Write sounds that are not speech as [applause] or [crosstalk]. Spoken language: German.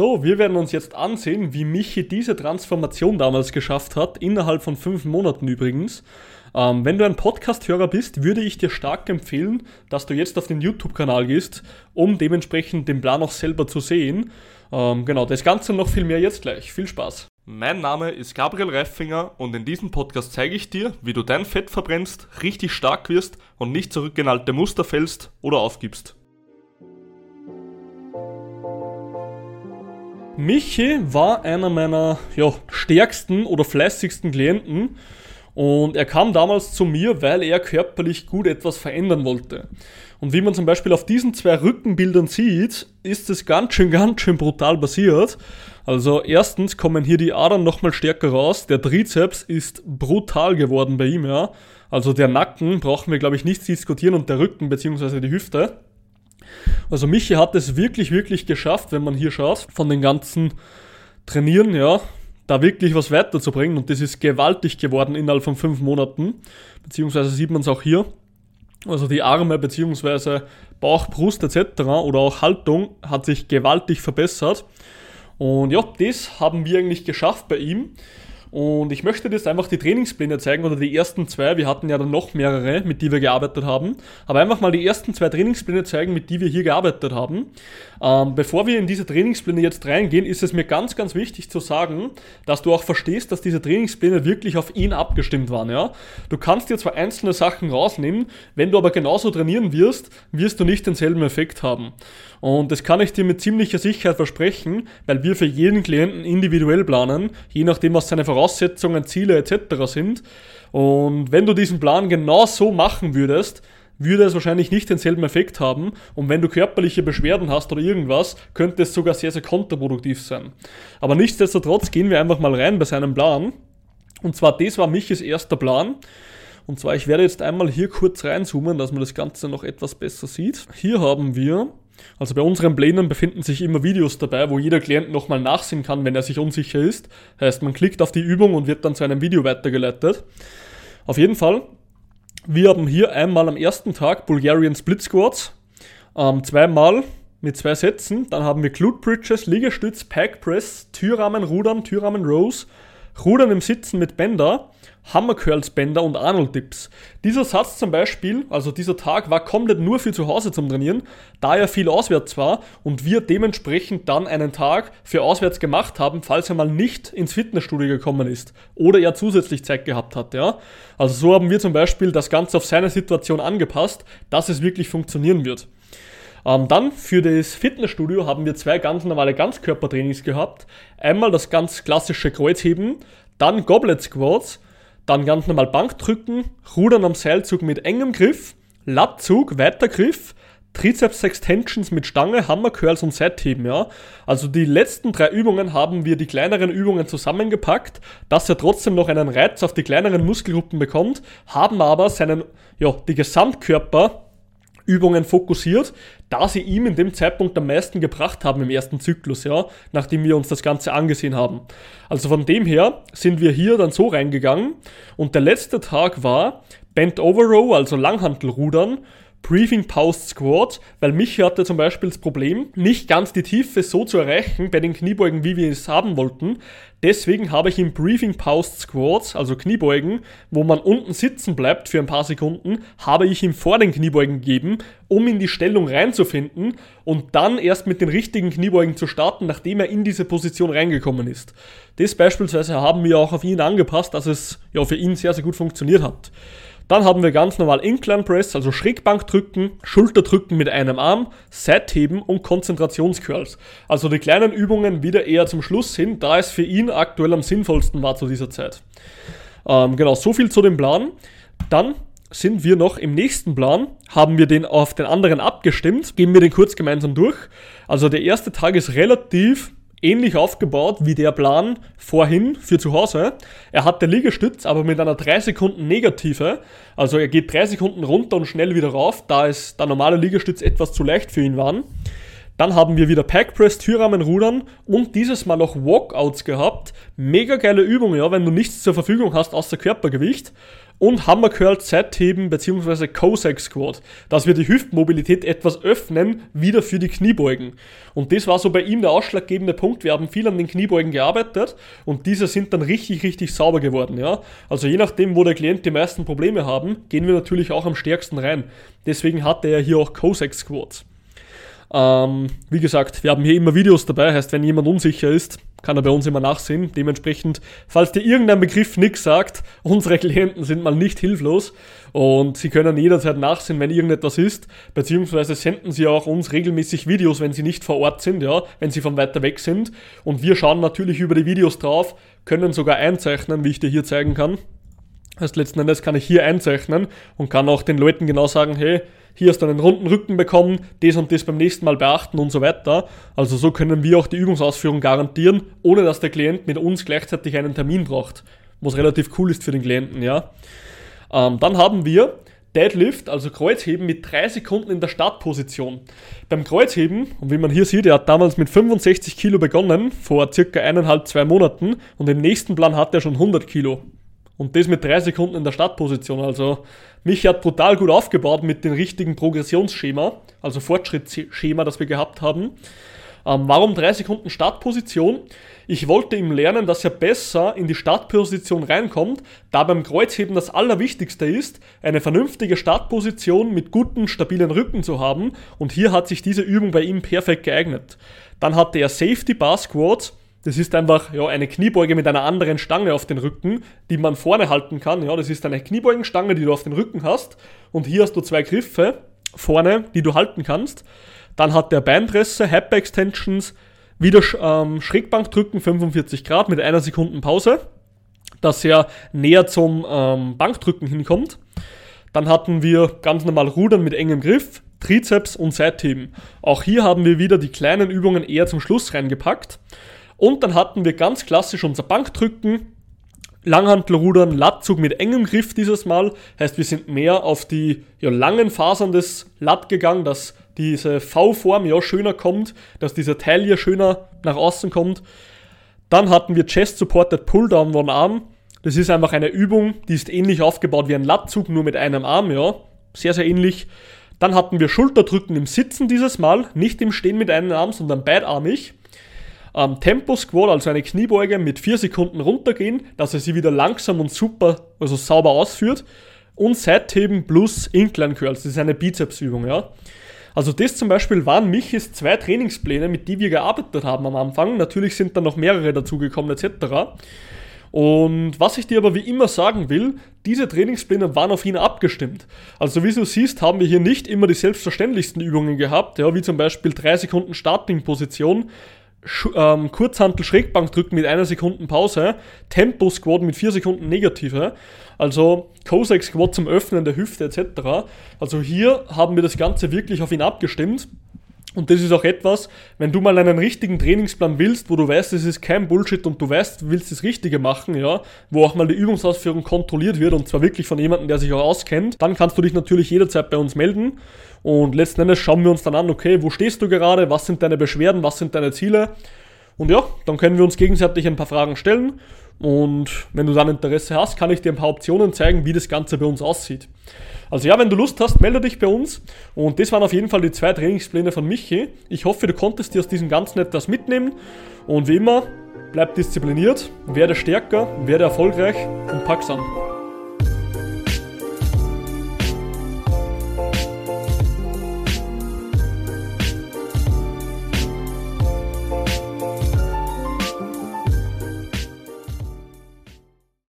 So, wir werden uns jetzt ansehen, wie Michi diese Transformation damals geschafft hat, innerhalb von fünf Monaten übrigens. Ähm, wenn du ein Podcast-Hörer bist, würde ich dir stark empfehlen, dass du jetzt auf den YouTube-Kanal gehst, um dementsprechend den Plan auch selber zu sehen. Ähm, genau, das Ganze noch viel mehr jetzt gleich. Viel Spaß. Mein Name ist Gabriel Reifinger und in diesem Podcast zeige ich dir, wie du dein Fett verbrennst, richtig stark wirst und nicht zurück in alte Muster fällst oder aufgibst. Michi war einer meiner ja, stärksten oder fleißigsten Klienten und er kam damals zu mir, weil er körperlich gut etwas verändern wollte. Und wie man zum Beispiel auf diesen zwei Rückenbildern sieht, ist es ganz schön, ganz schön brutal passiert. Also erstens kommen hier die Adern nochmal stärker raus. Der Trizeps ist brutal geworden bei ihm, ja. Also der Nacken brauchen wir, glaube ich, nicht diskutieren und der Rücken bzw. die Hüfte. Also Michi hat es wirklich, wirklich geschafft, wenn man hier schaut, von den ganzen Trainieren, ja, da wirklich was weiterzubringen. Und das ist gewaltig geworden innerhalb von fünf Monaten. Beziehungsweise sieht man es auch hier. Also die Arme beziehungsweise Bauch, Brust etc. oder auch Haltung hat sich gewaltig verbessert. Und ja, das haben wir eigentlich geschafft bei ihm. Und ich möchte dir jetzt einfach die Trainingspläne zeigen oder die ersten zwei. Wir hatten ja dann noch mehrere, mit die wir gearbeitet haben. Aber einfach mal die ersten zwei Trainingspläne zeigen, mit die wir hier gearbeitet haben. Ähm, bevor wir in diese Trainingspläne jetzt reingehen, ist es mir ganz, ganz wichtig zu sagen, dass du auch verstehst, dass diese Trainingspläne wirklich auf ihn abgestimmt waren. Ja? Du kannst dir zwar einzelne Sachen rausnehmen, wenn du aber genauso trainieren wirst, wirst du nicht denselben Effekt haben. Und das kann ich dir mit ziemlicher Sicherheit versprechen, weil wir für jeden Klienten individuell planen, je nachdem, was seine Voraussetzungen, Ziele etc. sind. Und wenn du diesen Plan genau so machen würdest, würde es wahrscheinlich nicht denselben Effekt haben. Und wenn du körperliche Beschwerden hast oder irgendwas, könnte es sogar sehr, sehr kontraproduktiv sein. Aber nichtsdestotrotz gehen wir einfach mal rein bei seinem Plan. Und zwar, das war Michis erster Plan. Und zwar, ich werde jetzt einmal hier kurz reinzoomen, dass man das Ganze noch etwas besser sieht. Hier haben wir also bei unseren Plänen befinden sich immer Videos dabei, wo jeder Klient nochmal nachsehen kann, wenn er sich unsicher ist. Heißt, man klickt auf die Übung und wird dann zu einem Video weitergeleitet. Auf jeden Fall, wir haben hier einmal am ersten Tag Bulgarian Split Squats, ähm, zweimal mit zwei Sätzen. Dann haben wir Glute Bridges, Liegestütz, Pec Press, Türrahmen, Rudern, Türrahmen Rows, Rudern im Sitzen mit Bänder Hammer Curls Bänder und Arnold Dips. Dieser Satz zum Beispiel, also dieser Tag, war komplett nur für zu Hause zum Trainieren, da er viel auswärts war und wir dementsprechend dann einen Tag für auswärts gemacht haben, falls er mal nicht ins Fitnessstudio gekommen ist oder er zusätzlich Zeit gehabt hat. Ja? Also so haben wir zum Beispiel das Ganze auf seine Situation angepasst, dass es wirklich funktionieren wird. Ähm, dann für das Fitnessstudio haben wir zwei ganz normale Ganzkörpertrainings gehabt. Einmal das ganz klassische Kreuzheben, dann Goblet Squats dann ganz normal Bankdrücken, Rudern am Seilzug mit engem Griff, Lattzug, weiter Griff, Trizeps Extensions mit Stange, Hammer Curls und Seitheben, ja. Also die letzten drei Übungen haben wir die kleineren Übungen zusammengepackt, dass er trotzdem noch einen Reiz auf die kleineren Muskelgruppen bekommt, haben aber seinen, ja, die Gesamtkörper Übungen fokussiert, da sie ihm in dem Zeitpunkt am meisten gebracht haben im ersten Zyklus, ja, nachdem wir uns das Ganze angesehen haben. Also von dem her sind wir hier dann so reingegangen und der letzte Tag war Bent Over Row, also Langhantelrudern Briefing Post Squat, weil mich hatte zum Beispiel das Problem, nicht ganz die Tiefe so zu erreichen bei den Kniebeugen, wie wir es haben wollten. Deswegen habe ich im Briefing Post Squats, also Kniebeugen, wo man unten sitzen bleibt für ein paar Sekunden, habe ich ihm vor den Kniebeugen gegeben, um in die Stellung reinzufinden und dann erst mit den richtigen Kniebeugen zu starten, nachdem er in diese Position reingekommen ist. Das beispielsweise haben wir auch auf ihn angepasst, dass es ja für ihn sehr, sehr gut funktioniert hat. Dann haben wir ganz normal Incline Press, also Schrägbankdrücken, Schulterdrücken mit einem Arm, Seitheben und Konzentrationscurls. Also die kleinen Übungen wieder eher zum Schluss hin, da es für ihn aktuell am sinnvollsten war zu dieser Zeit. Ähm, genau, so viel zu dem Plan. Dann sind wir noch im nächsten Plan, haben wir den auf den anderen abgestimmt, gehen wir den kurz gemeinsam durch. Also der erste Tag ist relativ ähnlich aufgebaut wie der Plan vorhin für zu Hause. Er hat der Liegestütz, aber mit einer 3 Sekunden Negative. Also er geht 3 Sekunden runter und schnell wieder rauf, da es der normale Liegestütz etwas zu leicht für ihn war. Dann haben wir wieder Pack Press, Türrahmen, Rudern und dieses Mal auch Walkouts gehabt. Mega geile Übung, ja, wenn du nichts zur Verfügung hast außer Körpergewicht und Hammer Curl Z-Heben bzw. Cossack Squat, dass wir die Hüftmobilität etwas öffnen, wieder für die Kniebeugen. Und das war so bei ihm der ausschlaggebende Punkt. Wir haben viel an den Kniebeugen gearbeitet und diese sind dann richtig, richtig sauber geworden. Ja? Also je nachdem, wo der Klient die meisten Probleme haben, gehen wir natürlich auch am stärksten rein. Deswegen hatte er hier auch Cossack Squats. Ähm, wie gesagt, wir haben hier immer Videos dabei, heißt, wenn jemand unsicher ist, kann er bei uns immer nachsehen. Dementsprechend, falls dir irgendein Begriff nichts sagt, [laughs] unsere Klienten sind mal nicht hilflos und sie können jederzeit nachsehen, wenn irgendetwas ist, beziehungsweise senden sie auch uns regelmäßig Videos, wenn sie nicht vor Ort sind, ja, wenn sie von weiter weg sind. Und wir schauen natürlich über die Videos drauf, können sogar einzeichnen, wie ich dir hier zeigen kann. Heißt, letzten Endes kann ich hier einzeichnen und kann auch den Leuten genau sagen, hey, hier hast du einen runden Rücken bekommen, das und das beim nächsten Mal beachten und so weiter. Also so können wir auch die Übungsausführung garantieren, ohne dass der Klient mit uns gleichzeitig einen Termin braucht. Was relativ cool ist für den Klienten, ja. Ähm, dann haben wir Deadlift, also Kreuzheben mit 3 Sekunden in der Startposition. Beim Kreuzheben, und wie man hier sieht, er hat damals mit 65 Kilo begonnen, vor circa eineinhalb, zwei Monaten, und im nächsten Plan hat er schon 100 Kilo. Und das mit 3 Sekunden in der Startposition. Also mich hat brutal gut aufgebaut mit dem richtigen Progressionsschema, also Fortschrittsschema, das wir gehabt haben. Ähm, warum 3 Sekunden Startposition? Ich wollte ihm lernen, dass er besser in die Startposition reinkommt, da beim Kreuzheben das Allerwichtigste ist, eine vernünftige Startposition mit guten, stabilen Rücken zu haben. Und hier hat sich diese Übung bei ihm perfekt geeignet. Dann hatte er Safety Bar Squats, das ist einfach ja, eine Kniebeuge mit einer anderen Stange auf den Rücken, die man vorne halten kann. Ja, das ist eine Kniebeugenstange, die du auf den Rücken hast. Und hier hast du zwei Griffe vorne, die du halten kannst. Dann hat der Beinpresse, Hip Extensions, wieder ähm, Schrägbankdrücken 45 Grad mit einer Sekunden Pause, dass er näher zum ähm, Bankdrücken hinkommt. Dann hatten wir ganz normal Rudern mit engem Griff, Trizeps und Seitheben. Auch hier haben wir wieder die kleinen Übungen eher zum Schluss reingepackt. Und dann hatten wir ganz klassisch unser Bankdrücken, Langhantelrudern, Lattzug mit engem Griff dieses Mal. Heißt, wir sind mehr auf die ja, langen Fasern des Latt gegangen, dass diese V-Form ja schöner kommt, dass dieser Teil hier schöner nach außen kommt. Dann hatten wir Chest Supported Pull-Down One Arm. Das ist einfach eine Übung, die ist ähnlich aufgebaut wie ein Lattzug, nur mit einem Arm, ja. Sehr, sehr ähnlich. Dann hatten wir Schulterdrücken im Sitzen dieses Mal, nicht im Stehen mit einem Arm, sondern beidarmig. Ähm, Tempo Squat, also eine Kniebeuge mit 4 Sekunden runtergehen, dass er sie wieder langsam und super, also sauber ausführt. Und Seitheben plus Incline Curls, das ist eine Bizepsübung, ja. Also das zum Beispiel waren Michis zwei Trainingspläne, mit die wir gearbeitet haben am Anfang. Natürlich sind dann noch mehrere dazugekommen etc. Und was ich dir aber wie immer sagen will, diese Trainingspläne waren auf ihn abgestimmt. Also wie du siehst, haben wir hier nicht immer die selbstverständlichsten Übungen gehabt, ja, wie zum Beispiel 3 Sekunden Starting-Position, ähm, Kurzhantel Schrägbank drücken mit einer Sekunde Pause, Tempo Squat mit vier Sekunden Negative, also Cossack Squat zum Öffnen der Hüfte etc. Also hier haben wir das Ganze wirklich auf ihn abgestimmt. Und das ist auch etwas, wenn du mal einen richtigen Trainingsplan willst, wo du weißt, es ist kein Bullshit und du weißt, willst das Richtige machen, ja, wo auch mal die Übungsausführung kontrolliert wird und zwar wirklich von jemandem, der sich auch auskennt, dann kannst du dich natürlich jederzeit bei uns melden. Und letzten Endes schauen wir uns dann an, okay, wo stehst du gerade, was sind deine Beschwerden, was sind deine Ziele? Und ja, dann können wir uns gegenseitig ein paar Fragen stellen und wenn du dann Interesse hast, kann ich dir ein paar Optionen zeigen, wie das Ganze bei uns aussieht. Also ja, wenn du Lust hast, melde dich bei uns. Und das waren auf jeden Fall die zwei Trainingspläne von Michi. Ich hoffe, du konntest dir aus diesem Ganzen etwas mitnehmen. Und wie immer, bleib diszipliniert, werde stärker, werde erfolgreich und pack's an.